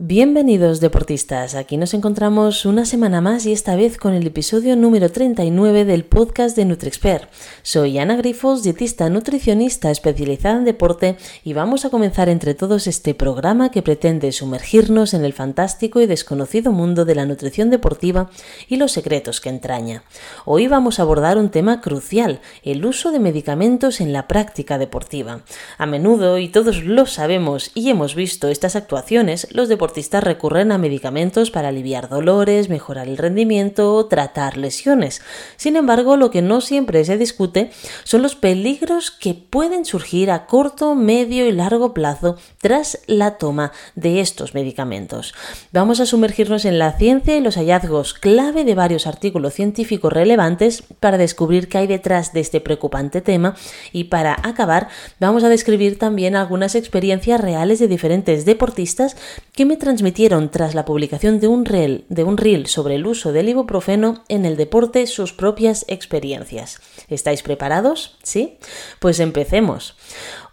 Bienvenidos deportistas, aquí nos encontramos una semana más y esta vez con el episodio número 39 del podcast de NutriExpert. Soy Ana Grifos, dietista nutricionista especializada en deporte y vamos a comenzar entre todos este programa que pretende sumergirnos en el fantástico y desconocido mundo de la nutrición deportiva y los secretos que entraña. Hoy vamos a abordar un tema crucial, el uso de medicamentos en la práctica deportiva. A menudo, y todos lo sabemos y hemos visto estas actuaciones, los deportistas deportistas recurren a medicamentos para aliviar dolores, mejorar el rendimiento tratar lesiones. Sin embargo, lo que no siempre se discute son los peligros que pueden surgir a corto, medio y largo plazo tras la toma de estos medicamentos. Vamos a sumergirnos en la ciencia y los hallazgos clave de varios artículos científicos relevantes para descubrir qué hay detrás de este preocupante tema y para acabar vamos a describir también algunas experiencias reales de diferentes deportistas que transmitieron tras la publicación de un, reel, de un reel sobre el uso del ibuprofeno en el deporte sus propias experiencias. ¿Estáis preparados? ¿Sí? Pues empecemos.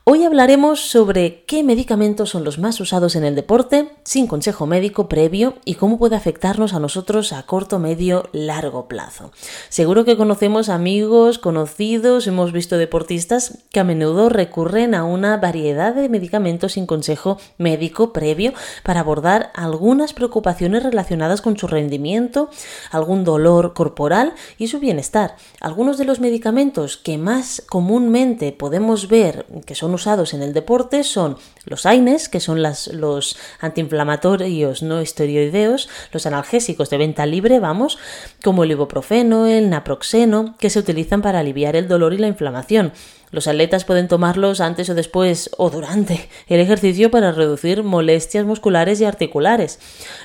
Hoy hablaremos sobre qué medicamentos son los más usados en el deporte sin consejo médico previo y cómo puede afectarnos a nosotros a corto, medio, largo plazo. Seguro que conocemos amigos, conocidos, hemos visto deportistas que a menudo recurren a una variedad de medicamentos sin consejo médico previo para abordar algunas preocupaciones relacionadas con su rendimiento, algún dolor corporal y su bienestar. Algunos de los medicamentos que más comúnmente podemos ver que son usados en el deporte son los AINES, que son los antiinflamatorios no esteroideos, los analgésicos de venta libre, vamos, como el ibuprofeno, el naproxeno, que se utilizan para aliviar el dolor y la inflamación. Los atletas pueden tomarlos antes o después o durante el ejercicio para reducir molestias musculares y articulares.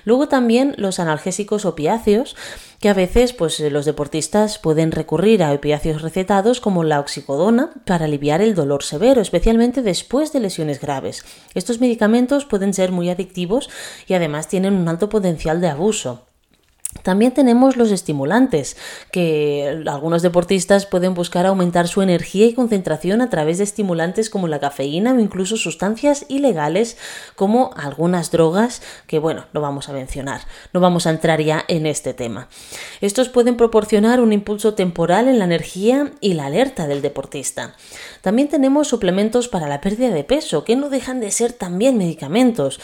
Luego también los analgésicos opiáceos, que a veces pues, los deportistas pueden recurrir a opiáceos recetados como la oxicodona para aliviar el dolor severo, especialmente después de lesiones graves. Estos medicamentos pueden ser muy adictivos y además tienen un alto potencial de abuso. También tenemos los estimulantes, que algunos deportistas pueden buscar aumentar su energía y concentración a través de estimulantes como la cafeína o incluso sustancias ilegales como algunas drogas que, bueno, no vamos a mencionar, no vamos a entrar ya en este tema. Estos pueden proporcionar un impulso temporal en la energía y la alerta del deportista. También tenemos suplementos para la pérdida de peso, que no dejan de ser también medicamentos.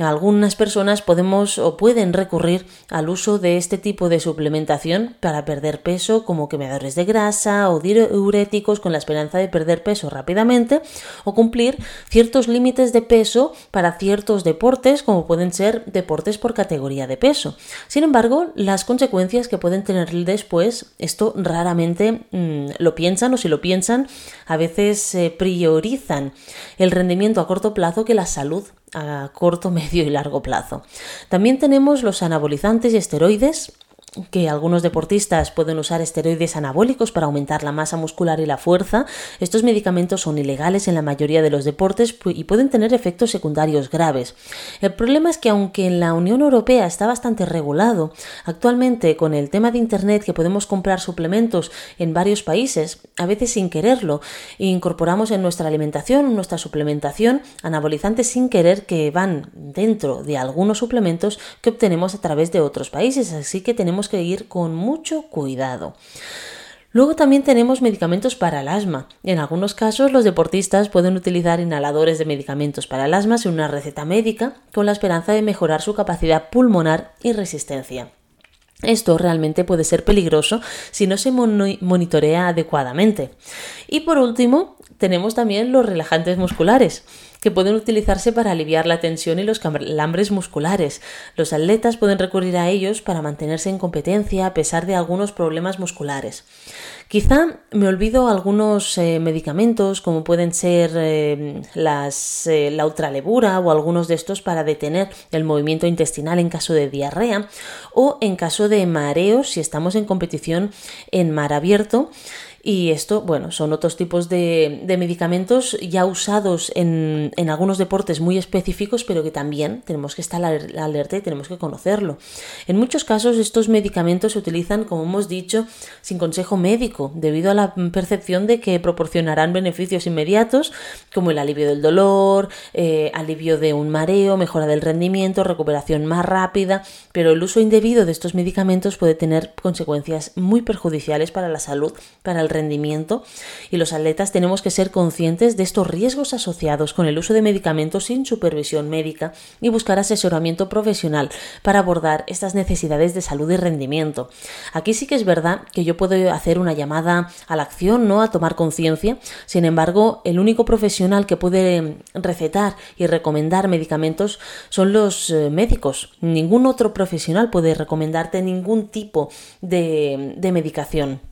Algunas personas podemos o pueden recurrir al uso de este tipo de suplementación para perder peso como quemadores de grasa o diuréticos con la esperanza de perder peso rápidamente o cumplir ciertos límites de peso para ciertos deportes como pueden ser deportes por categoría de peso. Sin embargo, las consecuencias que pueden tener después, esto raramente mm, lo piensan o si lo piensan, a veces priorizan el rendimiento a corto plazo que la salud a corto, medio y largo plazo. También tenemos los anabolizantes y esteroides que algunos deportistas pueden usar esteroides anabólicos para aumentar la masa muscular y la fuerza. Estos medicamentos son ilegales en la mayoría de los deportes y pueden tener efectos secundarios graves. El problema es que aunque en la Unión Europea está bastante regulado, actualmente con el tema de Internet que podemos comprar suplementos en varios países, a veces sin quererlo, incorporamos en nuestra alimentación, en nuestra suplementación, anabolizantes sin querer que van dentro de algunos suplementos que obtenemos a través de otros países. Así que tenemos que ir con mucho cuidado. Luego también tenemos medicamentos para el asma. En algunos casos los deportistas pueden utilizar inhaladores de medicamentos para el asma sin una receta médica con la esperanza de mejorar su capacidad pulmonar y resistencia. Esto realmente puede ser peligroso si no se monitorea adecuadamente. Y por último, tenemos también los relajantes musculares que pueden utilizarse para aliviar la tensión y los calambres musculares. Los atletas pueden recurrir a ellos para mantenerse en competencia a pesar de algunos problemas musculares. Quizá me olvido algunos eh, medicamentos como pueden ser eh, las, eh, la ultralebura o algunos de estos para detener el movimiento intestinal en caso de diarrea o en caso de mareos si estamos en competición en mar abierto Y esto, bueno, son otros tipos de, medicamentos ya usados en, en, algunos deportes muy específicos, pero que también tenemos que estar alerta y tenemos que conocerlo. En muchos casos estos medicamentos se utilizan, como hemos dicho, sin consejo médico, debido a la percepción de que proporcionarán beneficios inmediatos, como el alivio del dolor, eh, alivio de un mareo, mejora del rendimiento, recuperación más rápida, pero el uso indebido de estos medicamentos puede tener consecuencias muy perjudiciales para la salud, para el rendimiento, y los atletas tenemos que ser conscientes de estos riesgos asociados con el uso de medicamentos sin supervisión médica y buscar asesoramiento profesional para abordar estas necesidades de salud y rendimiento. Aquí sí que es verdad que yo puedo hacer una llamada a la acción, ¿no? A tomar conciencia. Sin embargo, el único profesional que puede recetar y recomendar medicamentos son los eh, médicos. Ningún otro profesional puede recomendarte ningún tipo de, de medicación.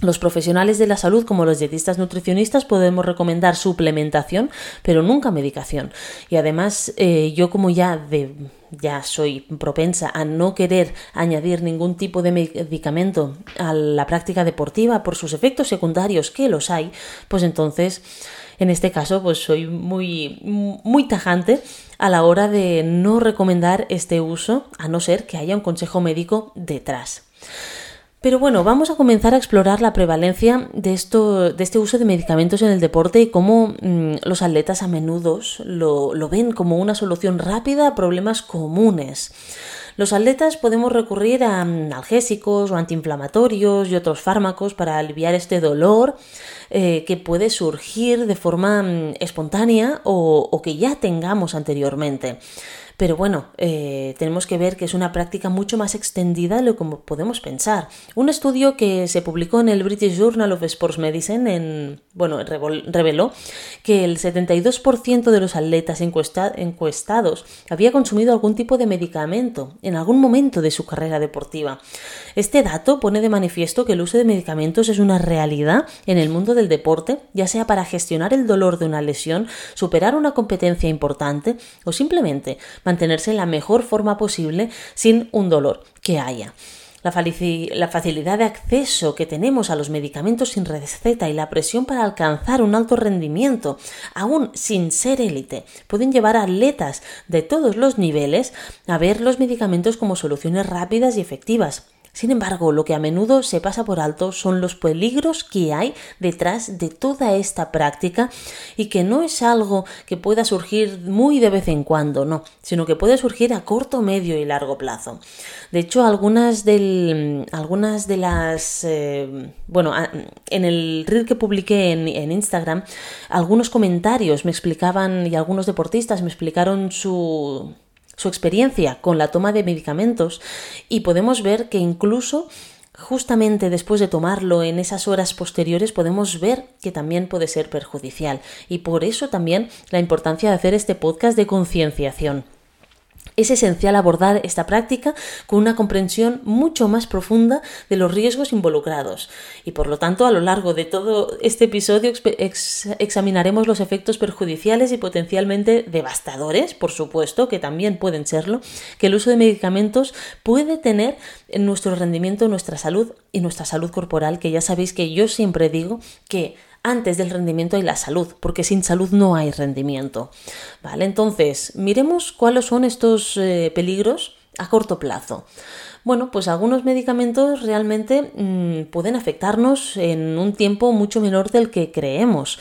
Los profesionales de la salud, como los dietistas nutricionistas, podemos recomendar suplementación, pero nunca medicación. Y además, eh, yo como ya de ya soy propensa a no querer añadir ningún tipo de medicamento a la práctica deportiva por sus efectos secundarios que los hay, pues entonces en este caso pues soy muy muy tajante a la hora de no recomendar este uso a no ser que haya un consejo médico detrás. Pero bueno, vamos a comenzar a explorar la prevalencia de, esto, de este uso de medicamentos en el deporte y cómo mm, los atletas a menudo lo, ven como una solución rápida a problemas comunes. Los atletas podemos recurrir a mm, analgésicos o antiinflamatorios y otros fármacos para aliviar este dolor eh, que puede surgir de forma mm, espontánea o que ya tengamos anteriormente. Pero bueno, eh, tenemos que ver que es una práctica mucho más extendida de lo que podemos pensar. Un estudio que se publicó en el British Journal of Sports Medicine en, bueno, reveló que el 72% de los atletas encuestados había consumido algún tipo de medicamento en algún momento de su carrera deportiva. Este dato pone de manifiesto que el uso de medicamentos es una realidad en el mundo del deporte, ya sea para gestionar el dolor de una lesión, superar una competencia importante o simplemente mantenerse en la mejor forma posible sin un dolor que haya. La, facilidad de acceso que tenemos a los medicamentos sin receta y la presión para alcanzar un alto rendimiento, aún sin ser élite, pueden llevar a atletas de todos los niveles a ver los medicamentos como soluciones rápidas y efectivas, sin embargo, lo que a menudo se pasa por alto son los peligros que hay detrás de toda esta práctica y que no es algo que pueda surgir muy de vez en cuando, no, sino que puede surgir a corto, medio y largo plazo. De hecho, algunas, del, algunas de las... Eh, bueno, en el reel que publiqué en, en Instagram, algunos comentarios me explicaban y algunos deportistas me explicaron su su experiencia con la toma de medicamentos y podemos ver que incluso justamente después de tomarlo en esas horas posteriores podemos ver que también puede ser perjudicial y por eso también la importancia de hacer este podcast de concienciación. Es esencial abordar esta práctica con una comprensión mucho más profunda de los riesgos involucrados. Y por lo tanto a lo largo de todo este episodio examinaremos los efectos perjudiciales y potencialmente devastadores, por supuesto, que también pueden serlo, que el uso de medicamentos puede tener en nuestro rendimiento, nuestra salud y nuestra salud corporal, que ya sabéis que yo siempre digo que antes del rendimiento hay la salud, porque sin salud no hay rendimiento. Vale, entonces, miremos cuáles son estos eh, peligros a corto plazo. Bueno, pues algunos medicamentos realmente mm, pueden afectarnos en un tiempo mucho menor del que creemos.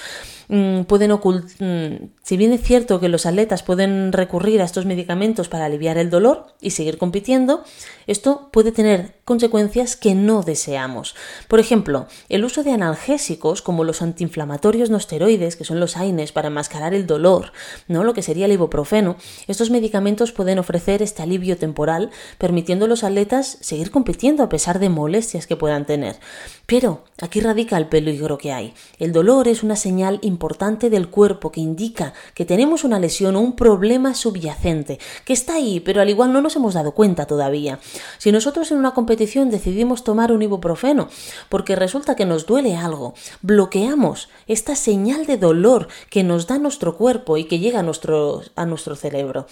Mm, pueden mm, si bien es cierto que los atletas pueden recurrir a estos medicamentos para aliviar el dolor y seguir compitiendo, esto puede tener consecuencias que no deseamos. Por ejemplo, el uso de analgésicos como los antiinflamatorios no esteroides, que son los AINES para enmascarar el dolor, ¿no? lo que sería el ibuprofeno, estos medicamentos pueden ofrecer este alivio temporal, permitiendo a los atletas seguir compitiendo a pesar de molestias que puedan tener. Pero aquí radica el peligro que hay. El dolor es una señal importante del cuerpo que indica que tenemos una lesión o un problema subyacente, que está ahí, pero al igual no nos hemos dado cuenta todavía. Si nosotros en una competición decidimos tomar un ibuprofeno porque resulta que nos duele algo, bloqueamos esta señal de dolor que nos da nuestro cuerpo y que llega a nuestro, a nuestro cerebro.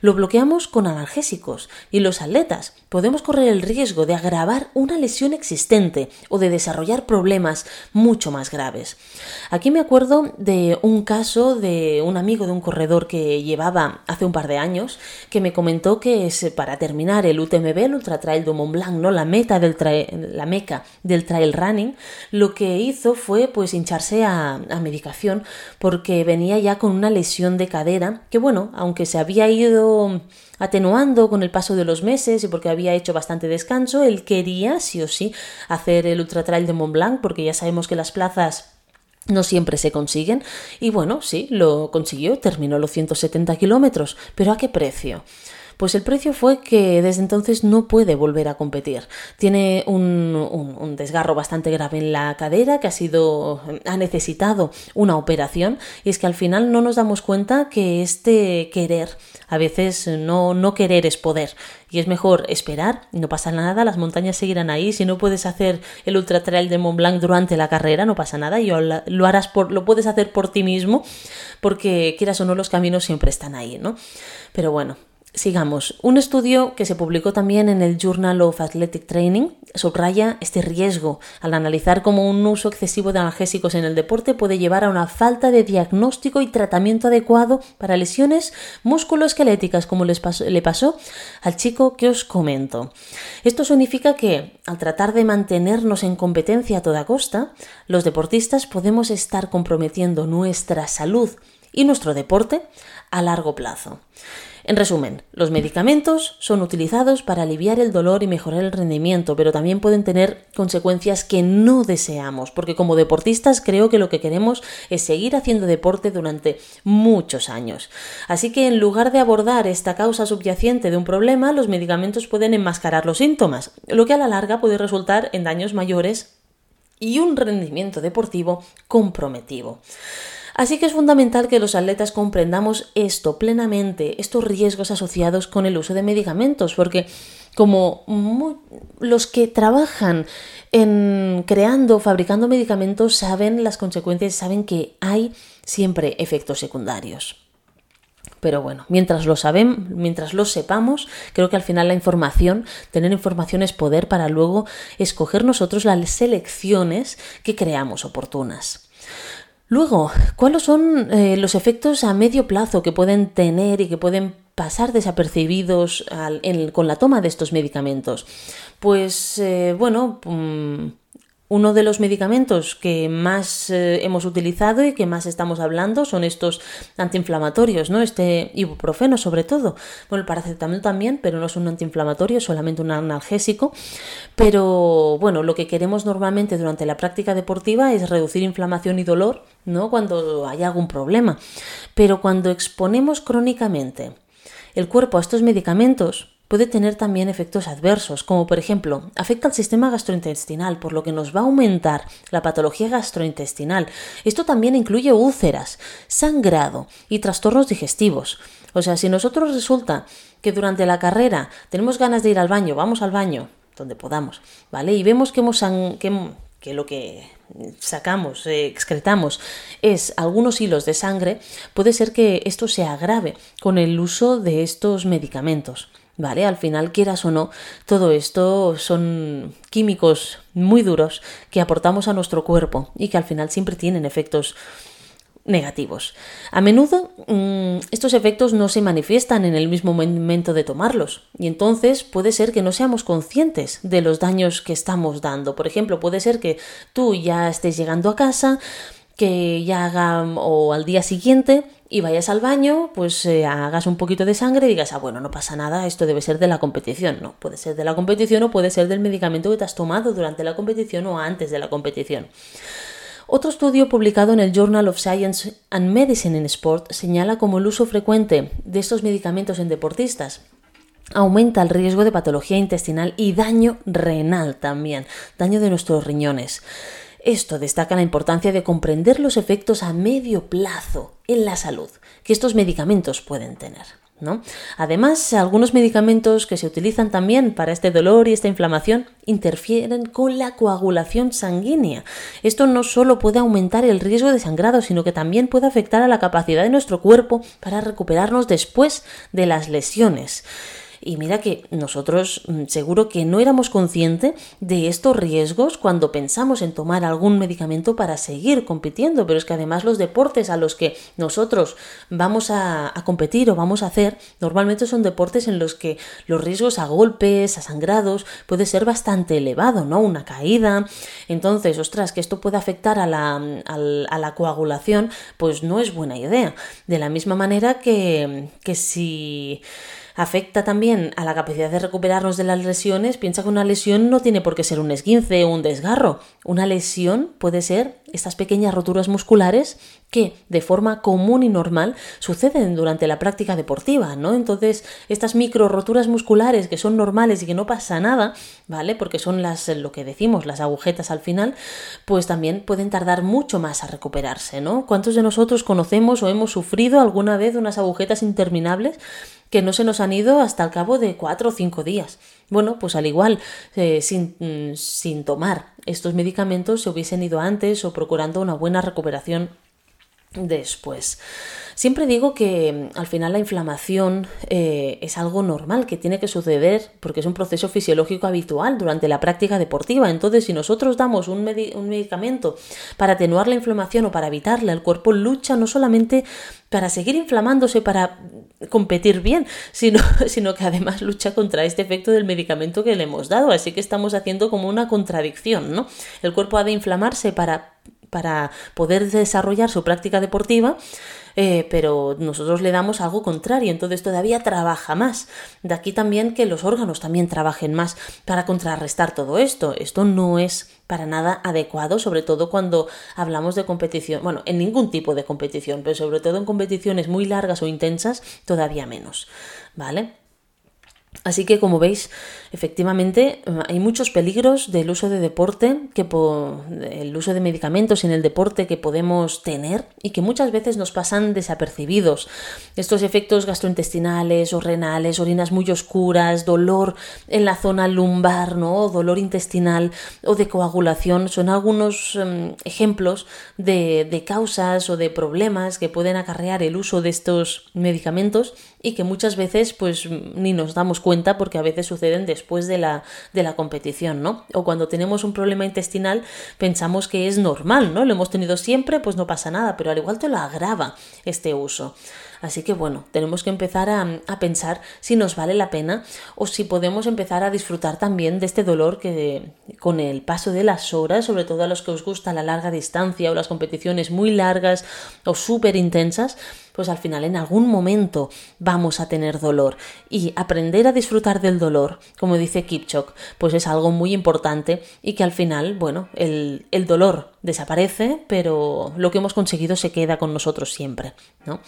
Lo bloqueamos con analgésicos y los atletas podemos correr el riesgo de agravar una lesión existente o de desarrollar problemas mucho más graves. Aquí me acuerdo de un caso de un amigo de un corredor que llevaba hace un par de años que me comentó que es para terminar el UTMB, el Ultra Trail de Mont Blanc, no la meta del la meca del trail running, lo que hizo fue pues hincharse a, a medicación porque venía ya con una lesión de cadera que bueno, aunque se había ido atenuando con el paso de los meses y porque había hecho bastante descanso, él quería sí o sí hacer el Ultra Trail de Mont Blanc porque ya sabemos que las plazas no siempre se consiguen. Y bueno, sí, lo consiguió, terminó los 170 kilómetros, pero ¿a qué precio? Pues el precio fue que desde entonces no puede volver a competir. Tiene un, desgarro bastante grave en la cadera que ha sido, ha necesitado una operación y es que al final no nos damos cuenta que este querer, a veces no, no querer es poder y es mejor esperar, no pasa nada, las montañas seguirán ahí, si no puedes hacer el ultra trail de Mont Blanc durante la carrera, no pasa nada, y lo harás por, lo puedes hacer por ti mismo, porque quieras o no los caminos siempre están ahí, ¿no? Pero bueno, Sigamos. Un estudio que se publicó también en el Journal of Athletic Training subraya este riesgo al analizar cómo un uso excesivo de analgésicos en el deporte puede llevar a una falta de diagnóstico y tratamiento adecuado para lesiones musculoesqueléticas, como le pasó al chico que os comento. Esto significa que, al tratar de mantenernos en competencia a toda costa, los deportistas podemos estar comprometiendo nuestra salud y nuestro deporte a largo plazo. En resumen, los medicamentos son utilizados para aliviar el dolor y mejorar el rendimiento, pero también pueden tener consecuencias que no deseamos, porque como deportistas creo que lo que queremos es seguir haciendo deporte durante muchos años. Así que en lugar de abordar esta causa subyacente de un problema, los medicamentos pueden enmascarar los síntomas, lo que a la larga puede resultar en daños mayores y un rendimiento deportivo comprometido. Así que es fundamental que los atletas comprendamos esto plenamente, estos riesgos asociados con el uso de medicamentos, porque como los que trabajan en creando, fabricando medicamentos saben las consecuencias, saben que hay siempre efectos secundarios. Pero bueno, mientras lo sabemos, mientras lo sepamos, creo que al final la información, tener información es poder para luego escoger nosotros las selecciones que creamos oportunas. Luego, ¿cuáles son eh, los efectos a medio plazo que pueden tener y que pueden pasar desapercibidos con la toma de estos medicamentos? Pues eh, bueno, mm, uno de los medicamentos que más eh, hemos utilizado y que más estamos hablando son estos antiinflamatorios, ¿no? Este ibuprofeno sobre todo. Bueno, el paracetamol también, pero no es un antiinflamatorio, es solamente un analgésico. Pero bueno, lo que queremos normalmente durante la práctica deportiva es reducir inflamación y dolor, ¿no? Cuando hay algún problema. Pero cuando exponemos crónicamente el cuerpo a estos medicamentos, puede tener también efectos adversos, como por ejemplo, afecta al sistema gastrointestinal, por lo que nos va a aumentar la patología gastrointestinal. Esto también incluye úlceras, sangrado y trastornos digestivos. O sea, si nosotros resulta que durante la carrera tenemos ganas de ir al baño, vamos al baño, donde podamos, ¿vale? Y vemos que, hemos que, lo que sacamos, eh, excretamos, es algunos hilos de sangre, puede ser que esto se agrave con el uso de estos medicamentos. ¿Vale? Al final, quieras o no, todo esto son químicos muy duros que aportamos a nuestro cuerpo y que al final siempre tienen efectos negativos. A menudo mm, estos efectos no se manifiestan en el mismo momento de tomarlos y entonces puede ser que no seamos conscientes de los daños que estamos dando. Por ejemplo, puede ser que tú ya estés llegando a casa, que ya haga o al día siguiente y vayas al baño, pues eh, hagas un poquito de sangre y digas, ah, bueno, no pasa nada, esto debe ser de la competición. No, puede ser de la competición o puede ser del medicamento que te has tomado durante la competición o antes de la competición. Otro estudio publicado en el Journal of Science and Medicine in Sport señala como el uso frecuente de estos medicamentos en deportistas aumenta el riesgo de patología intestinal y daño renal también, daño de nuestros riñones. Esto destaca la importancia de comprender los efectos a medio plazo en la salud que estos medicamentos pueden tener. Además, algunos medicamentos que se utilizan también para este dolor y esta inflamación interfieren con la coagulación sanguínea. Esto no solo puede aumentar el riesgo de sangrado, sino que también puede afectar a la capacidad de nuestro cuerpo para recuperarnos después de las lesiones. Y mira que nosotros mm, seguro que no éramos conscientes de estos riesgos cuando pensamos en tomar algún medicamento para seguir compitiendo, pero es que además los deportes a los que nosotros vamos a, competir o vamos a hacer normalmente son deportes en los que los riesgos a golpes, a sangrados, puede ser bastante elevado, ¿no? Una caída. Entonces, ostras, que esto puede afectar a la, a la coagulación, pues no es buena idea. De la misma manera que, que si afecta también a la capacidad de recuperarnos de las lesiones, piensa que una lesión no tiene por qué ser un esguince o un desgarro. Una lesión puede ser estas pequeñas roturas musculares que de forma común y normal suceden durante la práctica deportiva, ¿no? Entonces, estas micro roturas musculares que son normales y que no pasa nada, ¿vale? Porque son las lo que decimos, las agujetas al final, pues también pueden tardar mucho más a recuperarse, ¿no? ¿Cuántos de nosotros conocemos o hemos sufrido alguna vez unas agujetas interminables que no se nos han ido hasta el cabo de cuatro o cinco días. Bueno, pues al igual, eh, sin, mm, sin tomar estos medicamentos se hubiesen ido antes o procurando una buena recuperación después. Siempre digo que mm, al final la inflamación eh, es algo normal que tiene que suceder porque es un proceso fisiológico habitual durante la práctica deportiva. Entonces, si nosotros damos un, un medicamento para atenuar la inflamación o para evitarla, el cuerpo lucha no solamente para seguir inflamándose, para competir bien, sino, sino que además lucha contra este efecto del medicamento que le hemos dado. Así que estamos haciendo como una contradicción, ¿no? El cuerpo ha de inflamarse para para poder desarrollar su práctica deportiva, eh, pero nosotros le damos algo contrario, entonces todavía trabaja más. De aquí también que los órganos también trabajen más para contrarrestar todo esto. Esto no es para nada adecuado, sobre todo cuando hablamos de competición, bueno, en ningún tipo de competición, pero sobre todo en competiciones muy largas o intensas, todavía menos, ¿vale? Así que como veis, efectivamente hay muchos peligros del uso de deporte, que el uso de medicamentos en el deporte que podemos tener y que muchas veces nos pasan desapercibidos. Estos efectos gastrointestinales o renales, orinas muy oscuras, dolor en la zona lumbar, ¿no? dolor intestinal o de coagulación son algunos em, ejemplos de, de causas o de problemas que pueden acarrear el uso de estos medicamentos y que muchas veces pues ni nos damos cuenta porque a veces suceden después de la, de la competición, ¿no? O cuando tenemos un problema intestinal pensamos que es normal, ¿no? Lo hemos tenido siempre, pues no pasa nada, pero al igual te lo agrava este uso. Así que bueno, tenemos que empezar a, a, pensar si nos vale la pena o si podemos empezar a disfrutar también de este dolor que con el paso de las horas, sobre todo a los que os gusta la larga distancia o las competiciones muy largas o súper intensas, pues al final en algún momento vamos a tener dolor. Y aprender a disfrutar del dolor, como dice Kipchok, pues es algo muy importante y que al final, bueno, el, el dolor desaparece, pero lo que hemos conseguido se queda con nosotros siempre, ¿no?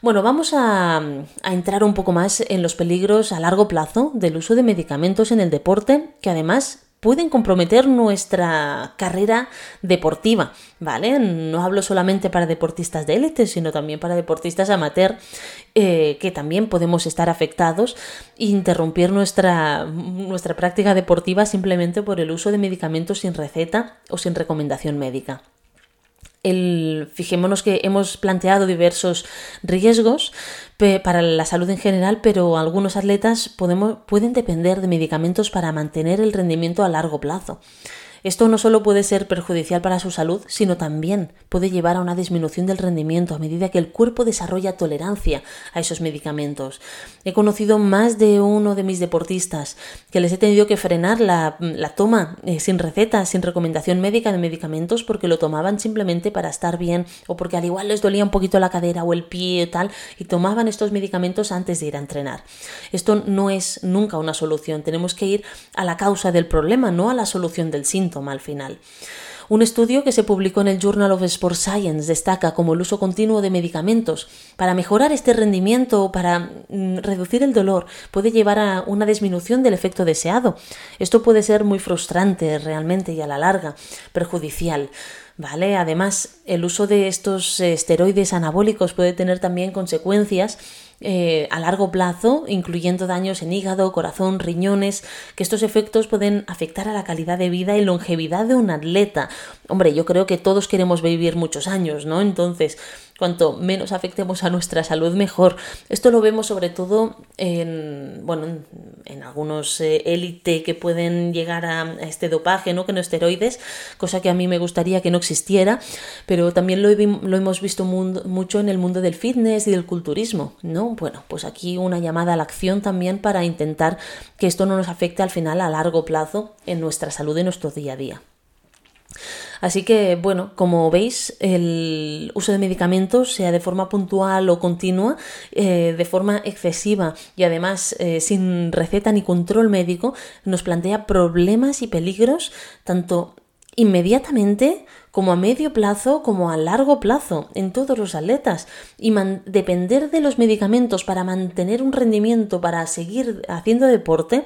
Bueno, vamos a, a, entrar un poco más en los peligros a largo plazo del uso de medicamentos en el deporte, que además pueden comprometer nuestra carrera deportiva, ¿vale? No hablo solamente para deportistas de élite, sino también para deportistas amateur, eh, que también podemos estar afectados e interrumpir nuestra, nuestra práctica deportiva simplemente por el uso de medicamentos sin receta o sin recomendación médica. El, fijémonos que hemos planteado diversos riesgos para la salud en general, pero algunos atletas podemos, pueden depender de medicamentos para mantener el rendimiento a largo plazo. Esto no solo puede ser perjudicial para su salud, sino también puede llevar a una disminución del rendimiento a medida que el cuerpo desarrolla tolerancia a esos medicamentos. He conocido más de uno de mis deportistas que les he tenido que frenar la, toma eh, sin receta, sin recomendación médica de medicamentos porque lo tomaban simplemente para estar bien o porque al igual les dolía un poquito la cadera o el pie tal y tomaban estos medicamentos antes de ir a entrenar. Esto no es nunca una solución, tenemos que ir a la causa del problema, no a la solución del síntoma al final. Un estudio que se publicó en el Journal of Sports Science destaca como el uso continuo de medicamentos para mejorar este rendimiento o para mm, reducir el dolor puede llevar a una disminución del efecto deseado. Esto puede ser muy frustrante realmente y a la larga perjudicial. ¿Vale? Además, el uso de estos esteroides anabólicos puede tener también consecuencias eh, a largo plazo, incluyendo daños en hígado, corazón, riñones, que estos efectos pueden afectar a la calidad de vida y longevidad de un atleta. Hombre, yo creo que todos queremos vivir muchos años, ¿no? Entonces, cuanto menos afectemos a nuestra salud, mejor. Esto lo vemos sobre todo en, bueno, en, algunos eh, élite que pueden llegar a, este dopaje, ¿no? Que no esteroides, cosa que a mí me gustaría que no existiera, pero también lo, hemos visto mucho en el mundo del fitness y del culturismo, ¿no? Bueno, pues aquí una llamada a la acción también para intentar que esto no nos afecte al final a largo plazo en nuestra salud y nuestro día a día. Así que, bueno, como veis, el uso de medicamentos, sea de forma puntual o continua, eh, de forma excesiva y además eh, sin receta ni control médico, nos plantea problemas y peligros tanto inmediatamente como a medio plazo como a largo plazo en todos los atletas y depender de los medicamentos para mantener un rendimiento, para seguir haciendo deporte,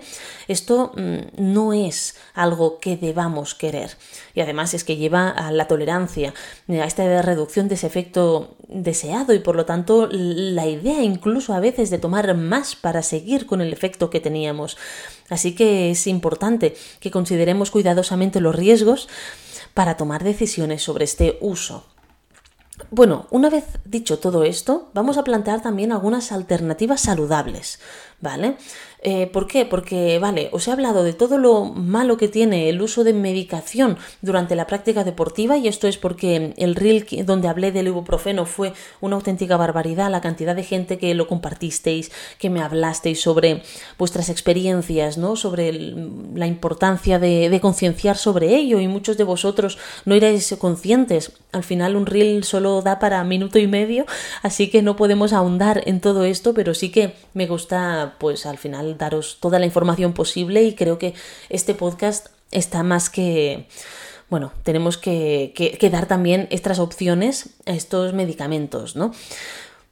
esto mm, no es algo que debamos querer. Y además es que lleva a la tolerancia, a esta reducción de ese efecto deseado y por lo tanto la idea incluso a veces de tomar más para seguir con el efecto que teníamos. Así que es importante que consideremos cuidadosamente los riesgos para tomar decisiones sobre este uso. Bueno, una vez dicho todo esto, vamos a plantear también algunas alternativas saludables, ¿vale? Eh, ¿Por qué? Porque, vale, os he hablado de todo lo malo que tiene el uso de medicación durante la práctica deportiva y esto es porque el reel donde hablé del ibuprofeno fue una auténtica barbaridad, la cantidad de gente que lo compartisteis, que me hablasteis sobre vuestras experiencias, ¿no? Sobre la importancia de, concienciar sobre ello y muchos de vosotros no erais conscientes. Al final un reel solo da para minuto y medio, así que no podemos ahondar en todo esto, pero sí que me gusta, pues al final daros toda la información posible y creo que este podcast está más que... Bueno, tenemos que, que dar también estas opciones a estos medicamentos, ¿no?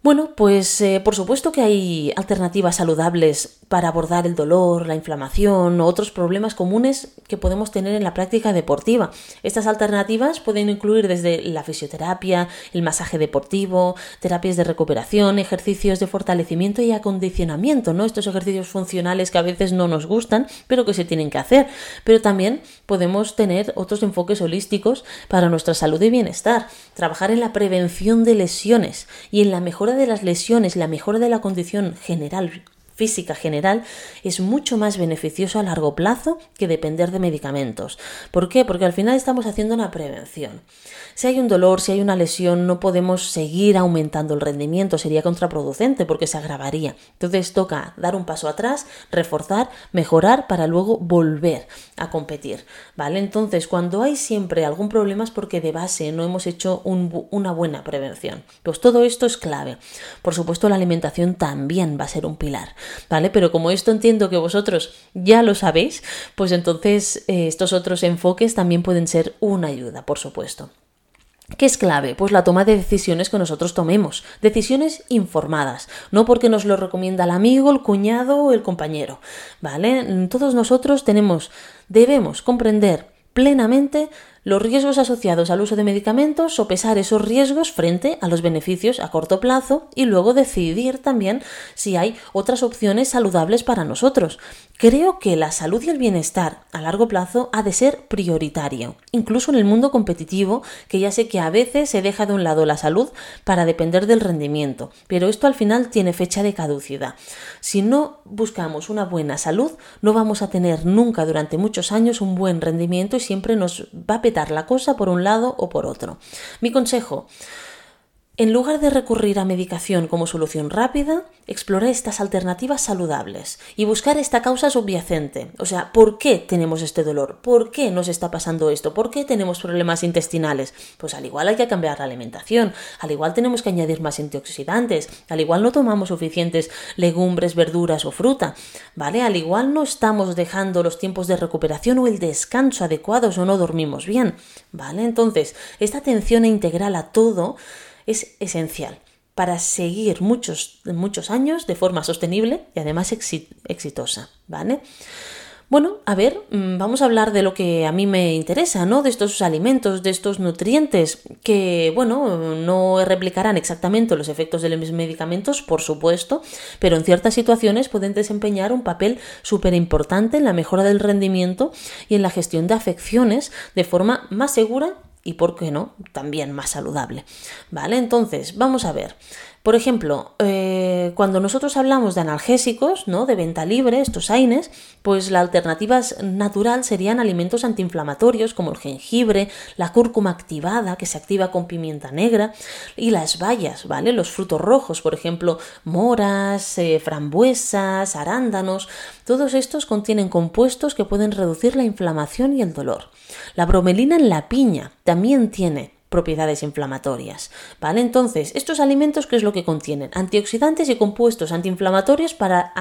Bueno, pues eh, por supuesto que hay alternativas saludables para abordar el dolor, la inflamación o otros problemas comunes que podemos tener en la práctica deportiva. Estas alternativas pueden incluir desde la fisioterapia, el masaje deportivo, terapias de recuperación, ejercicios de fortalecimiento y acondicionamiento, ¿no? Estos ejercicios funcionales que a veces no nos gustan, pero que se tienen que hacer. Pero también podemos tener otros enfoques holísticos para nuestra salud y bienestar, trabajar en la prevención de lesiones y en la mejora de las lesiones, la mejora de la condición general física general es mucho más beneficioso a largo plazo que depender de medicamentos. ¿Por qué? Porque al final estamos haciendo una prevención. Si hay un dolor, si hay una lesión, no podemos seguir aumentando el rendimiento, sería contraproducente porque se agravaría. Entonces toca dar un paso atrás, reforzar, mejorar para luego volver a competir. ¿Vale? Entonces, cuando hay siempre algún problema es porque de base no hemos hecho una buena prevención. Pues todo esto es clave. Por supuesto, la alimentación también va a ser un pilar. ¿Vale? Pero como esto entiendo que vosotros ya lo sabéis, pues entonces eh, estos otros enfoques también pueden ser una ayuda, por supuesto. ¿Qué es clave? Pues la toma de decisiones que nosotros tomemos, decisiones informadas, no porque nos lo recomienda el amigo, el cuñado o el compañero, ¿vale? Todos nosotros tenemos, debemos comprender plenamente los riesgos asociados al uso de medicamentos, sopesar esos riesgos frente a los beneficios a corto plazo y luego decidir también si hay otras opciones saludables para nosotros. Creo que la salud y el bienestar a largo plazo ha de ser prioritario, incluso en el mundo competitivo, que ya sé que a veces se deja de un lado la salud para depender del rendimiento, pero esto al final tiene fecha de caducidad. Si no buscamos una buena salud, no vamos a tener nunca durante muchos años un buen rendimiento y siempre nos va a petar la cosa por un lado o por otro. Mi consejo, en lugar de recurrir a medicación como solución rápida, explora estas alternativas saludables y buscar esta causa subyacente. O sea, ¿por qué tenemos este dolor? ¿Por qué nos está pasando esto? ¿Por qué tenemos problemas intestinales? Pues al igual hay que cambiar la alimentación, al igual tenemos que añadir más antioxidantes, al igual no tomamos suficientes legumbres, verduras o fruta, ¿vale? Al igual no estamos dejando los tiempos de recuperación o el descanso adecuados o no dormimos bien, ¿vale? Entonces, esta atención integral a todo es esencial para seguir muchos, muchos años de forma sostenible y además exitosa, ¿vale? Bueno, a ver, mm, vamos a hablar de lo que a mí me interesa, ¿no? De estos alimentos, de estos nutrientes, que, bueno, no replicarán exactamente los efectos de los medicamentos, por supuesto, pero en ciertas situaciones pueden desempeñar un papel súper importante en la mejora del rendimiento y en la gestión de afecciones de forma más segura y, ¿por qué no?, también más saludable. ¿Vale? Entonces, vamos a ver. Por ejemplo, eh, cuando nosotros hablamos de analgésicos, ¿no? de venta libre, estos AINES, pues la alternativa natural serían alimentos antiinflamatorios como el jengibre, la cúrcuma activada, que se activa con pimienta negra, y las bayas, ¿vale? Los frutos rojos, por ejemplo, moras, eh, frambuesas, arándanos, todos estos contienen compuestos que pueden reducir la inflamación y el dolor. La bromelina en la piña también tiene propiedades inflamatorias. ¿Vale? Entonces, estos alimentos, ¿qué es lo que contienen? Antioxidantes y compuestos antiinflamatorios para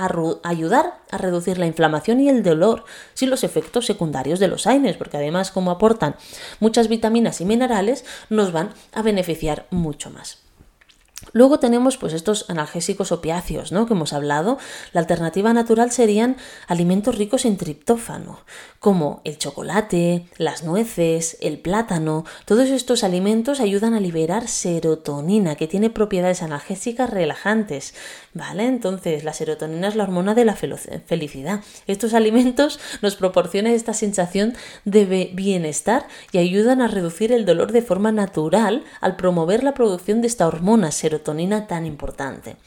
ayudar a reducir la inflamación y el dolor sin los efectos secundarios de los AINES, porque además, como aportan muchas vitaminas y minerales, nos van a beneficiar mucho más. Luego tenemos pues estos analgésicos opiáceos, ¿no? que hemos hablado. La alternativa natural serían alimentos ricos en triptófano, como el chocolate, las nueces, el plátano. Todos estos alimentos ayudan a liberar serotonina, que tiene propiedades analgésicas relajantes, ¿vale? Entonces, la serotonina es la hormona de la felicidad. Estos alimentos nos proporcionan esta sensación de bienestar y ayudan a reducir el dolor de forma natural al promover la producción de esta hormona serotonina tan importante.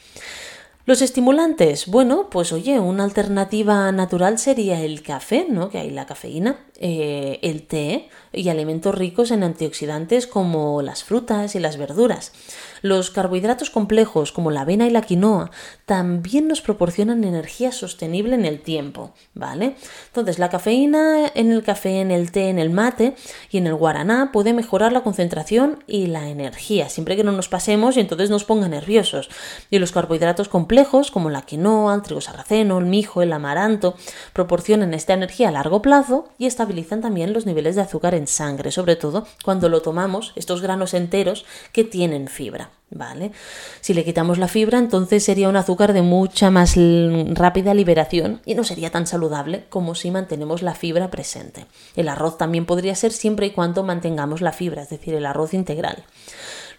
Los estimulantes, bueno, pues oye, una alternativa natural sería el café, ¿no? Que hay la cafeína, eh, el té y alimentos ricos en antioxidantes como las frutas y las verduras. Los carbohidratos complejos como la avena y la quinoa también nos proporcionan energía sostenible en el tiempo, ¿vale? Entonces, la cafeína en el café, en el té, en el mate y en el guaraná puede mejorar la concentración y la energía, siempre que no nos pasemos y entonces nos ponga nerviosos. Y los carbohidratos complejos como la quinoa, el trigo sarraceno, el mijo, el amaranto proporcionan esta energía a largo plazo y estabilizan también los niveles de azúcar en sangre, sobre todo cuando lo tomamos estos granos enteros que tienen fibra. ¿Vale? Si le quitamos la fibra, entonces sería un azúcar de mucha más rápida liberación y no sería tan saludable como si mantenemos la fibra presente. El arroz también podría ser siempre y cuando mantengamos la fibra, es decir, el arroz integral.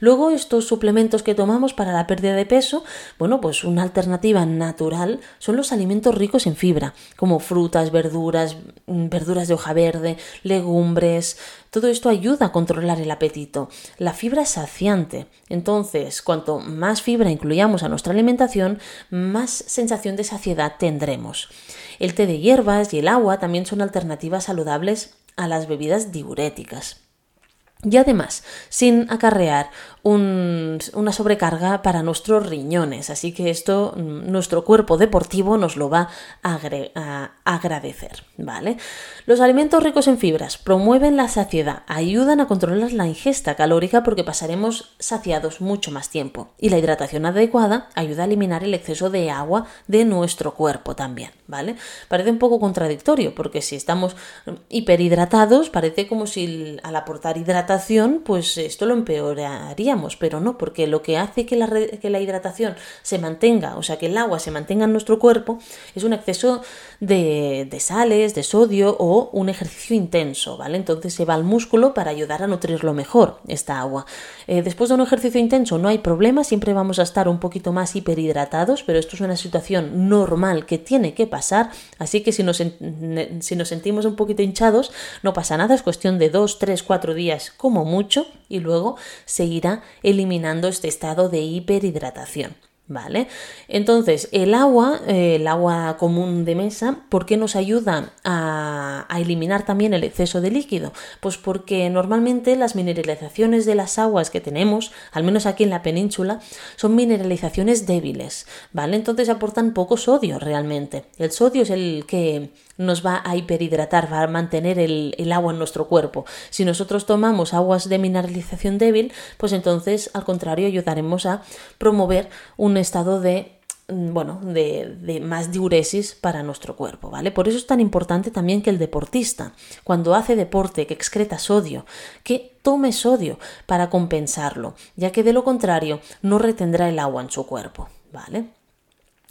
Luego, estos suplementos que tomamos para la pérdida de peso, bueno, pues una alternativa natural son los alimentos ricos en fibra, como frutas, verduras, mm, verduras de hoja verde, legumbres. Todo esto ayuda a controlar el apetito. La fibra es saciante. Entonces, cuanto más fibra incluyamos a nuestra alimentación, más sensación de saciedad tendremos. El té de hierbas y el agua también son alternativas saludables a las bebidas diuréticas. Y además, sin acarrear una sobrecarga para nuestros riñones. Así que esto mm, nuestro cuerpo deportivo nos lo va a, agradecer. ¿vale? Los alimentos ricos en fibras promueven la saciedad, ayudan a controlar la ingesta calórica porque pasaremos saciados mucho más tiempo. Y la hidratación adecuada ayuda a eliminar el exceso de agua de nuestro cuerpo también. ¿vale? Parece un poco contradictorio porque si estamos hiperhidratados parece como si al aportar hidratación pues esto lo empeoraría pero no, porque lo que hace que la, que la hidratación se mantenga, o sea, que el agua se mantenga en nuestro cuerpo, es un exceso de, sales, de sodio o un ejercicio intenso, ¿vale? Entonces se va al músculo para ayudar a nutrirlo mejor, esta agua. Eh, después de un ejercicio intenso no hay problema, siempre vamos a estar un poquito más hiperhidratados, pero esto es una situación normal que tiene que pasar, así que si nos, si nos sentimos un poquito hinchados, no pasa nada, es cuestión de 2, 3, 4 días como mucho y luego seguirá eliminando este estado de hiperhidratación. ¿Vale? Entonces, el agua, eh, el agua común de mesa, ¿por qué nos ayuda a, a, eliminar también el exceso de líquido? Pues porque normalmente las mineralizaciones de las aguas que tenemos, al menos aquí en la península, son mineralizaciones débiles, ¿vale? Entonces aportan poco sodio realmente. El sodio es el que nos va a hiperhidratar, va a mantener el, agua en nuestro cuerpo. Si nosotros tomamos aguas de mineralización débil, pues entonces al contrario ayudaremos a promover un estado de mm, bueno, de, de, más diuresis para nuestro cuerpo, ¿vale? Por eso es tan importante también que el deportista, cuando hace deporte, que excreta sodio, que tome sodio para compensarlo, ya que de lo contrario no retendrá el agua en su cuerpo, ¿vale?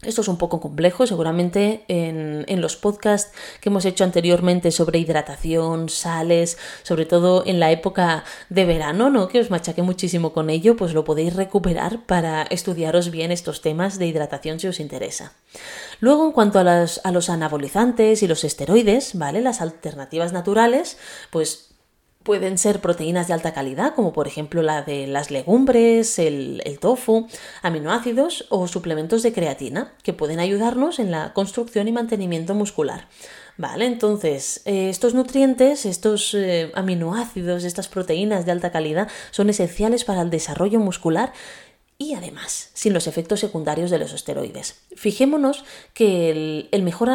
Esto es un poco complejo, seguramente en, en, los podcasts que hemos hecho anteriormente sobre hidratación, sales, sobre todo en la época de verano, ¿no? Que os machaqué muchísimo con ello, pues lo podéis recuperar para estudiaros bien estos temas de hidratación si os interesa. Luego, en cuanto a, las, a los anabolizantes y los esteroides, ¿vale? Las alternativas naturales, pues Pueden ser proteínas de alta calidad, como por ejemplo la de las legumbres, el, tofu, aminoácidos o suplementos de creatina, que pueden ayudarnos en la construcción y mantenimiento muscular. Vale, entonces eh, estos nutrientes, estos eh, aminoácidos, estas proteínas de alta calidad son esenciales para el desarrollo muscular y además sin los efectos secundarios de los esteroides. Fijémonos que el, mejor,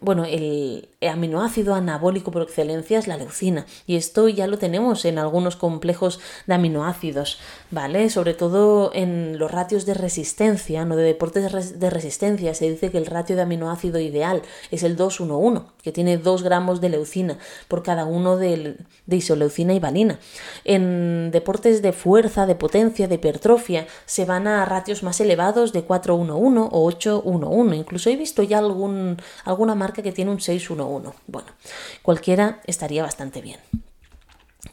bueno, el aminoácido anabólico por excelencia es la leucina y esto ya lo tenemos en algunos complejos de aminoácidos, ¿vale? Sobre todo en los ratios de resistencia, no de deportes de resistencia, se dice que el ratio de aminoácido ideal es el 2-1-1, que tiene 2 gramos de leucina por cada uno de, de isoleucina y valina. En deportes de fuerza, de potencia, de hipertrofia, se van a ratios más elevados de 4-1-1 o 8-1-1. Incluso he visto ya alguna marca que tiene un 6-1-1. Bueno, cualquiera estaría bastante bien.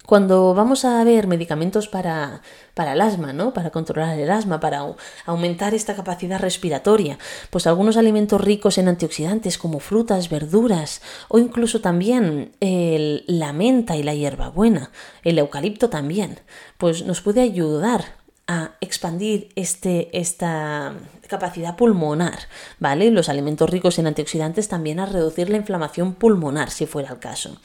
Cuando vamos a ver medicamentos para, para, el asma, ¿no? Para controlar el asma, para aumentar esta capacidad respiratoria, pues algunos alimentos ricos en antioxidantes como frutas, verduras o incluso también el, la menta y la hierbabuena, el eucalipto también, pues nos puede ayudar a expandir este, esta, capacidad pulmonar, ¿vale? Los alimentos ricos en antioxidantes también a reducir la inflamación pulmonar, si fuera el caso.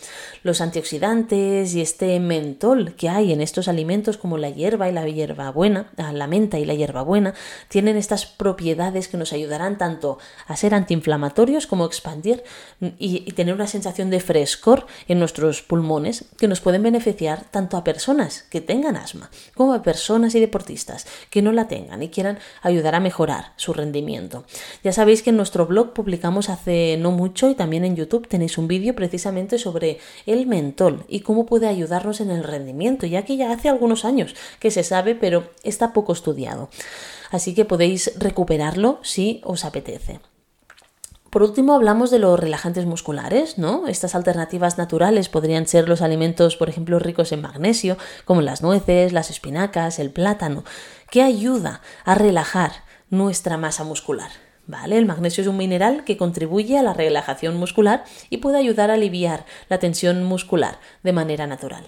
Los antioxidantes y este mentol que hay en estos alimentos, como la hierba y la hierbabuena, ah, la menta y la hierbabuena, tienen estas propiedades que nos ayudarán tanto a ser antiinflamatorios como expandir y, y tener una sensación de frescor en nuestros pulmones que nos pueden beneficiar tanto a personas que tengan asma como a personas y deportistas que no la tengan y quieran ayudar a mejorar su rendimiento. Ya sabéis que en nuestro blog publicamos hace no mucho y también en YouTube tenéis un vídeo precisamente sobre el mentol y cómo puede ayudarnos en el rendimiento, ya que ya hace algunos años que se sabe, pero está poco estudiado. Así que podéis recuperarlo si os apetece. Por último, hablamos de los relajantes musculares, ¿no? Estas alternativas naturales podrían ser los alimentos, por ejemplo, ricos en magnesio, como las nueces, las espinacas, el plátano, que ayuda a relajar nuestra masa muscular. ¿Vale? El magnesio es un mineral que contribuye a la relajación muscular y puede ayudar a aliviar la tensión muscular de manera natural.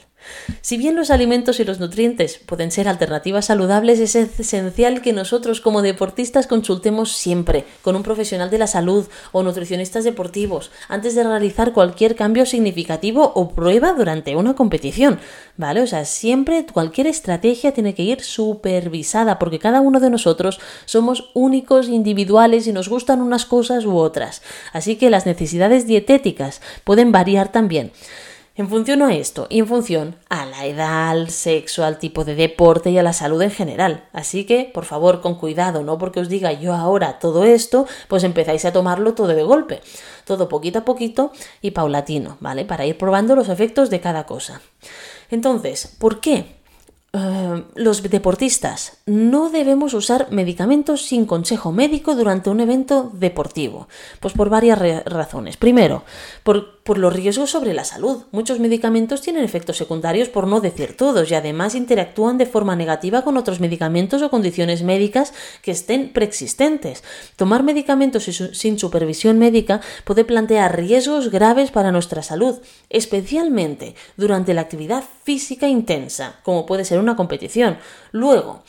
Si bien los alimentos y los nutrientes pueden ser alternativas saludables, es esencial que nosotros como deportistas consultemos siempre con un profesional de la salud o nutricionistas deportivos antes de realizar cualquier cambio significativo o prueba durante una competición, ¿vale? O sea, siempre cualquier estrategia tiene que ir supervisada porque cada uno de nosotros somos únicos, individuales y nos gustan unas cosas u otras. Así que las necesidades dietéticas pueden variar también. En función a esto y en función a la edad, al sexo, al tipo de deporte y a la salud en general. Así que, por favor, con cuidado, no porque os diga yo ahora todo esto, pues empezáis a tomarlo todo de golpe. Todo poquito a poquito y paulatino, ¿vale? Para ir probando los efectos de cada cosa. Entonces, ¿por qué? Eh, los deportistas no debemos usar medicamentos sin consejo médico durante un evento deportivo. Pues por varias razones. Primero, por por los riesgos sobre la salud. Muchos medicamentos tienen efectos secundarios, por no decir todos, y además interactúan de forma negativa con otros medicamentos o condiciones médicas que estén preexistentes. Tomar medicamentos sin supervisión médica puede plantear riesgos graves para nuestra salud, especialmente durante la actividad física intensa, como puede ser una competición. Luego,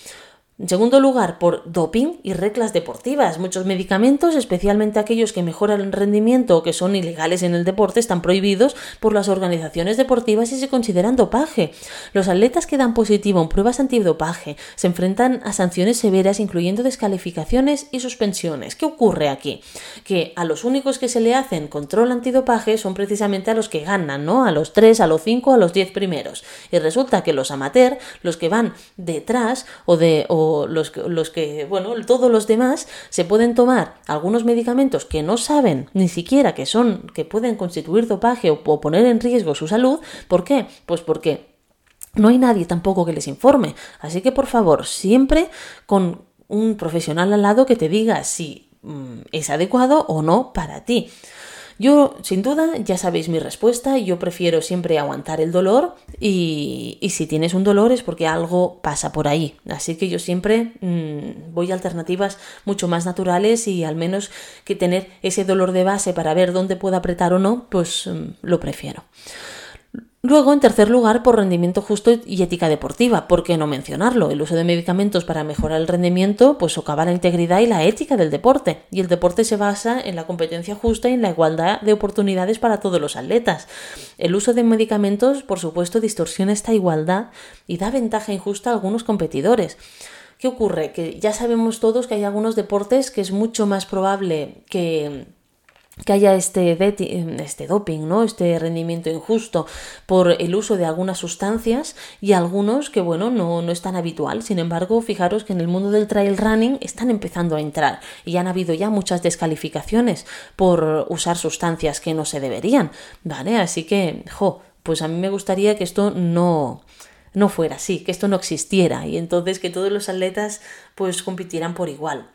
en segundo lugar, por doping y reglas deportivas. Muchos medicamentos, especialmente aquellos que mejoran el rendimiento o que son ilegales en el deporte, están prohibidos por las organizaciones deportivas y se consideran dopaje. Los atletas que dan positivo en pruebas antidopaje se enfrentan a sanciones severas, incluyendo descalificaciones y suspensiones. ¿Qué ocurre aquí? Que a los únicos que se le hacen control antidopaje son precisamente a los que ganan, ¿no? A los 3, a los 5, a los 10 primeros. Y resulta que los amateurs, los que van detrás o de los, los que, bueno, todos los demás se pueden tomar algunos medicamentos que no saben ni siquiera que son, que pueden constituir dopaje o, poner en riesgo su salud. ¿Por qué? Pues porque no hay nadie tampoco que les informe. Así que por favor, siempre con un profesional al lado que te diga si mm, es adecuado o no para ti. Yo, sin duda, ya sabéis mi respuesta, yo prefiero siempre aguantar el dolor y, si tienes un dolor es porque algo pasa por ahí. Así que yo siempre mm, voy a alternativas mucho más naturales y al menos que tener ese dolor de base para ver dónde puedo apretar o no, pues mm, lo prefiero. Luego, en tercer lugar, por rendimiento justo y ética deportiva. ¿Por qué no mencionarlo? El uso de medicamentos para mejorar el rendimiento pues socava la integridad y la ética del deporte. Y el deporte se basa en la competencia justa y en la igualdad de oportunidades para todos los atletas. El uso de medicamentos, por supuesto, distorsiona esta igualdad y da ventaja injusta a algunos competidores. ¿Qué ocurre? Que ya sabemos todos que hay algunos deportes que es mucho más probable que que haya este, este doping, ¿no? este rendimiento injusto por el uso de algunas sustancias y algunos que bueno no, no es tan habitual. Sin embargo, fijaros que en el mundo del trail running están empezando a entrar y han habido ya muchas descalificaciones por usar sustancias que no se deberían. ¿Vale? Así que, jo, pues a mí me gustaría que esto no, no fuera así, que esto no existiera y entonces que todos los atletas pues compitieran por igual.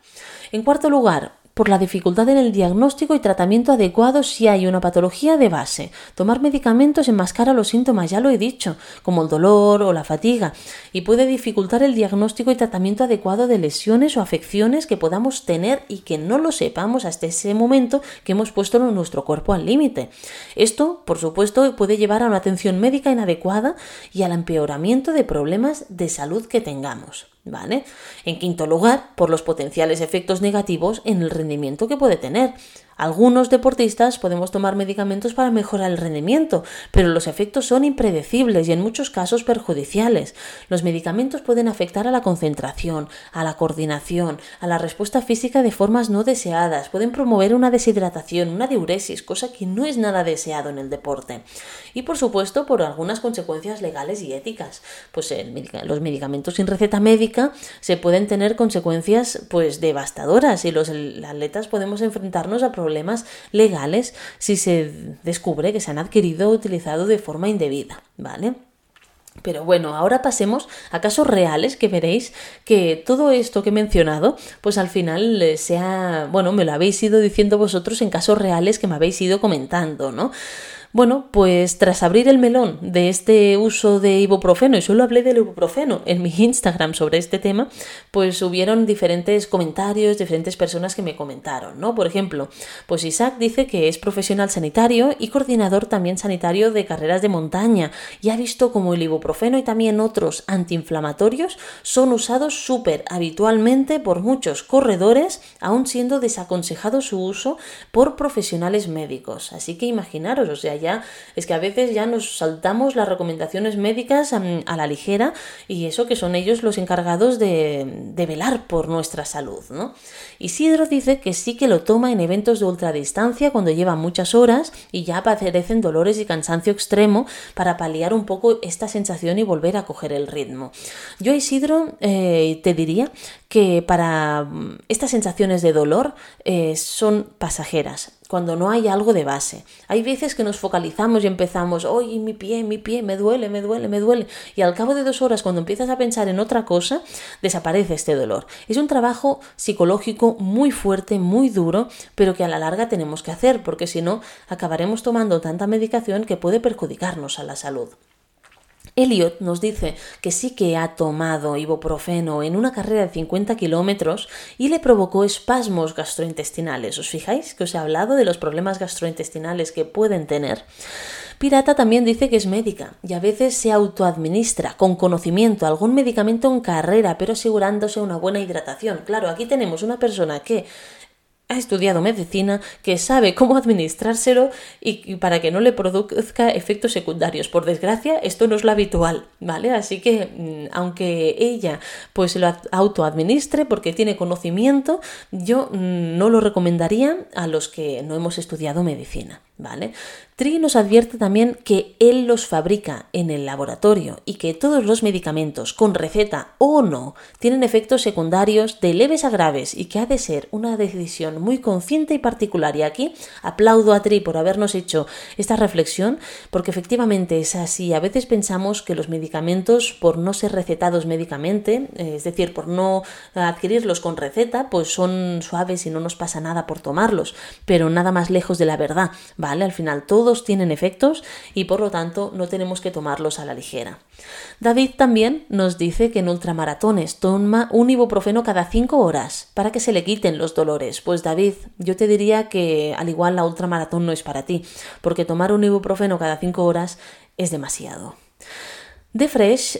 En cuarto lugar, por la dificultad en el diagnóstico y tratamiento adecuado si hay una patología de base. Tomar medicamentos enmascara los síntomas, ya lo he dicho, como el dolor o la fatiga, y puede dificultar el diagnóstico y tratamiento adecuado de lesiones o afecciones que podamos tener y que no lo sepamos hasta ese momento que hemos puesto nuestro cuerpo al límite. Esto, por supuesto, puede llevar a una atención médica inadecuada y al empeoramiento de problemas de salud que tengamos. ¿Vale? En quinto lugar, por los potenciales efectos negativos en el rendimiento que puede tener. Algunos deportistas podemos tomar medicamentos para mejorar el rendimiento, pero los efectos son impredecibles y en muchos casos perjudiciales. Los medicamentos pueden afectar a la concentración, a la coordinación, a la respuesta física de formas no deseadas, pueden promover una deshidratación, una diuresis, cosa que no es nada deseado en el deporte. Y por supuesto por algunas consecuencias legales y éticas. Pues los medicamentos sin receta médica se pueden tener consecuencias pues devastadoras y los atletas podemos enfrentarnos a problemas legales si se descubre que se han adquirido o utilizado de forma indebida, ¿vale? Pero bueno, ahora pasemos a casos reales que veréis que todo esto que he mencionado, pues al final eh, sea, bueno, me lo habéis ido diciendo vosotros en casos reales que me habéis ido comentando, ¿no? Bueno, pues tras abrir el melón de este uso de ibuprofeno, y solo hablé del ibuprofeno en mi Instagram sobre este tema, pues hubieron diferentes comentarios, diferentes personas que me comentaron, ¿no? Por ejemplo, pues Isaac dice que es profesional sanitario y coordinador también sanitario de carreras de montaña y ha visto como el ibuprofeno y también otros antiinflamatorios son usados súper habitualmente por muchos corredores, aún siendo desaconsejado su uso por profesionales médicos. Así que imaginaros, o sea, es que a veces ya nos saltamos las recomendaciones médicas a, la ligera y eso que son ellos los encargados de, velar por nuestra salud, ¿no? Isidro dice que sí que lo toma en eventos de ultradistancia cuando lleva muchas horas y ya aparecen dolores y cansancio extremo para paliar un poco esta sensación y volver a coger el ritmo. Yo, Isidro, eh, te diría que para mm, estas sensaciones de dolor eh, son pasajeras cuando no hay algo de base. Hay veces que nos focalizamos y empezamos, oye, mi pie, mi pie, me duele, me duele, me duele. Y al cabo de dos horas, cuando empiezas a pensar en otra cosa, desaparece este dolor. Es un trabajo psicológico muy fuerte, muy duro, pero que a la larga tenemos que hacer, porque si no, acabaremos tomando tanta medicación que puede perjudicarnos a la salud. Elliot nos dice que sí que ha tomado ibuprofeno en una carrera de 50 kilómetros y le provocó espasmos gastrointestinales. ¿Os fijáis que os he hablado de los problemas gastrointestinales que pueden tener? Pirata también dice que es médica y a veces se autoadministra con conocimiento algún medicamento en carrera, pero asegurándose una buena hidratación. Claro, aquí tenemos una persona que ha estudiado medicina, que sabe cómo administrárselo y, para que no le produzca efectos secundarios. Por desgracia, esto no es lo habitual, ¿vale? Así que, mm, aunque ella pues lo autoadministre porque tiene conocimiento, yo mm, no lo recomendaría a los que no hemos estudiado medicina. ¿Vale? Tri nos advierte también que él los fabrica en el laboratorio y que todos los medicamentos, con receta o no, tienen efectos secundarios de leves a graves y que ha de ser una decisión muy consciente y particular. Y aquí aplaudo a Tri por habernos hecho esta reflexión, porque efectivamente es así. A veces pensamos que los medicamentos, por no ser recetados médicamente, eh, es decir, por no adquirirlos con receta, pues son suaves y no nos pasa nada por tomarlos, pero nada más lejos de la verdad. Al final todo todos tienen efectos y por lo tanto no tenemos que tomarlos a la ligera. David también nos dice que en ultramaratones toma un ibuprofeno cada 5 horas para que se le quiten los dolores. Pues David, yo te diría que al igual la ultramaratón no es para ti, porque tomar un ibuprofeno cada 5 horas es demasiado. De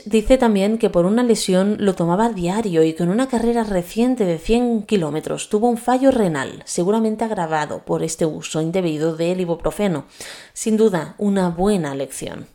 dice también que por una lesión lo tomaba diario y en una carrera reciente de 100 kilómetros tuvo un fallo renal, seguramente agravado por este uso indebido del ibuprofeno. Sin duda, una buena lección.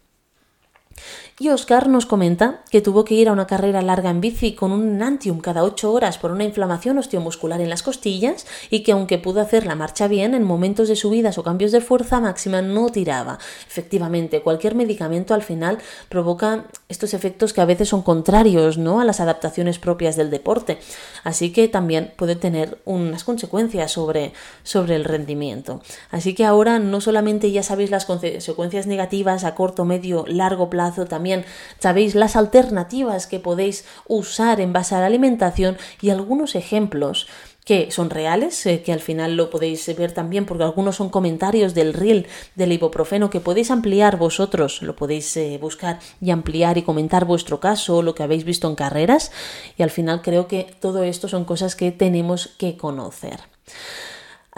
Y Oscar nos comenta que tuvo que ir a una carrera larga en bici con un Nantium cada 8 horas por una inflamación osteomuscular en las costillas y que aunque pudo hacer la marcha bien, en momentos de subidas o cambios de fuerza máxima no tiraba. Efectivamente, cualquier medicamento al final provoca estos efectos que a veces son contrarios ¿no? a las adaptaciones propias del deporte. Así que también puede tener unas consecuencias sobre, sobre el rendimiento. Así que ahora no solamente ya sabéis las consecuencias negativas a corto, medio, largo plazo, también sabéis las alternativas que podéis usar en base a la alimentación y algunos ejemplos que son reales, eh, que al final lo podéis ver también porque algunos son comentarios del reel del ibuprofeno que podéis ampliar vosotros, lo podéis eh, buscar y ampliar y comentar vuestro caso, lo que habéis visto en carreras y al final creo que todo esto son cosas que tenemos que conocer.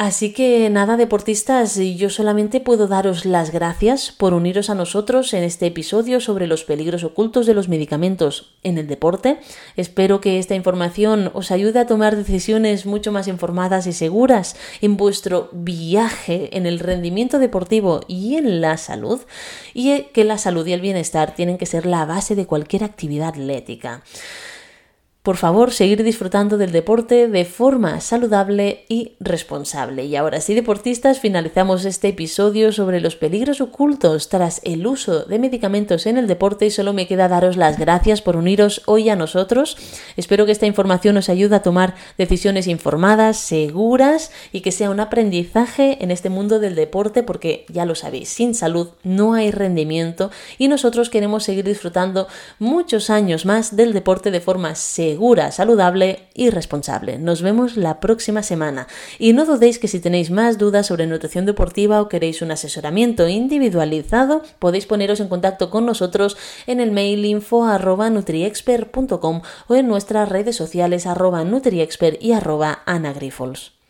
Así que nada, deportistas, yo solamente puedo daros las gracias por uniros a nosotros en este episodio sobre los peligros ocultos de los medicamentos en el deporte. Espero que esta información os ayude a tomar decisiones mucho más informadas y seguras en vuestro viaje en el rendimiento deportivo y en la salud, y que la salud y el bienestar tienen que ser la base de cualquier actividad atlética. Por favor, seguir disfrutando del deporte de forma saludable y responsable. Y ahora sí, deportistas, finalizamos este episodio sobre los peligros ocultos tras el uso de medicamentos en el deporte y solo me queda daros las gracias por uniros hoy a nosotros. Espero que esta información os ayude a tomar decisiones informadas, seguras y que sea un aprendizaje en este mundo del deporte porque ya lo sabéis, sin salud no hay rendimiento y nosotros queremos seguir disfrutando muchos años más del deporte de forma segura segura, saludable y responsable. Nos vemos la próxima semana y no dudéis que si tenéis más dudas sobre nutrición deportiva o queréis un asesoramiento individualizado, podéis poneros en contacto con nosotros en el mail info arroba nutriexpert.com o en nuestras redes sociales arroba nutriexpert y arroba anagrifols.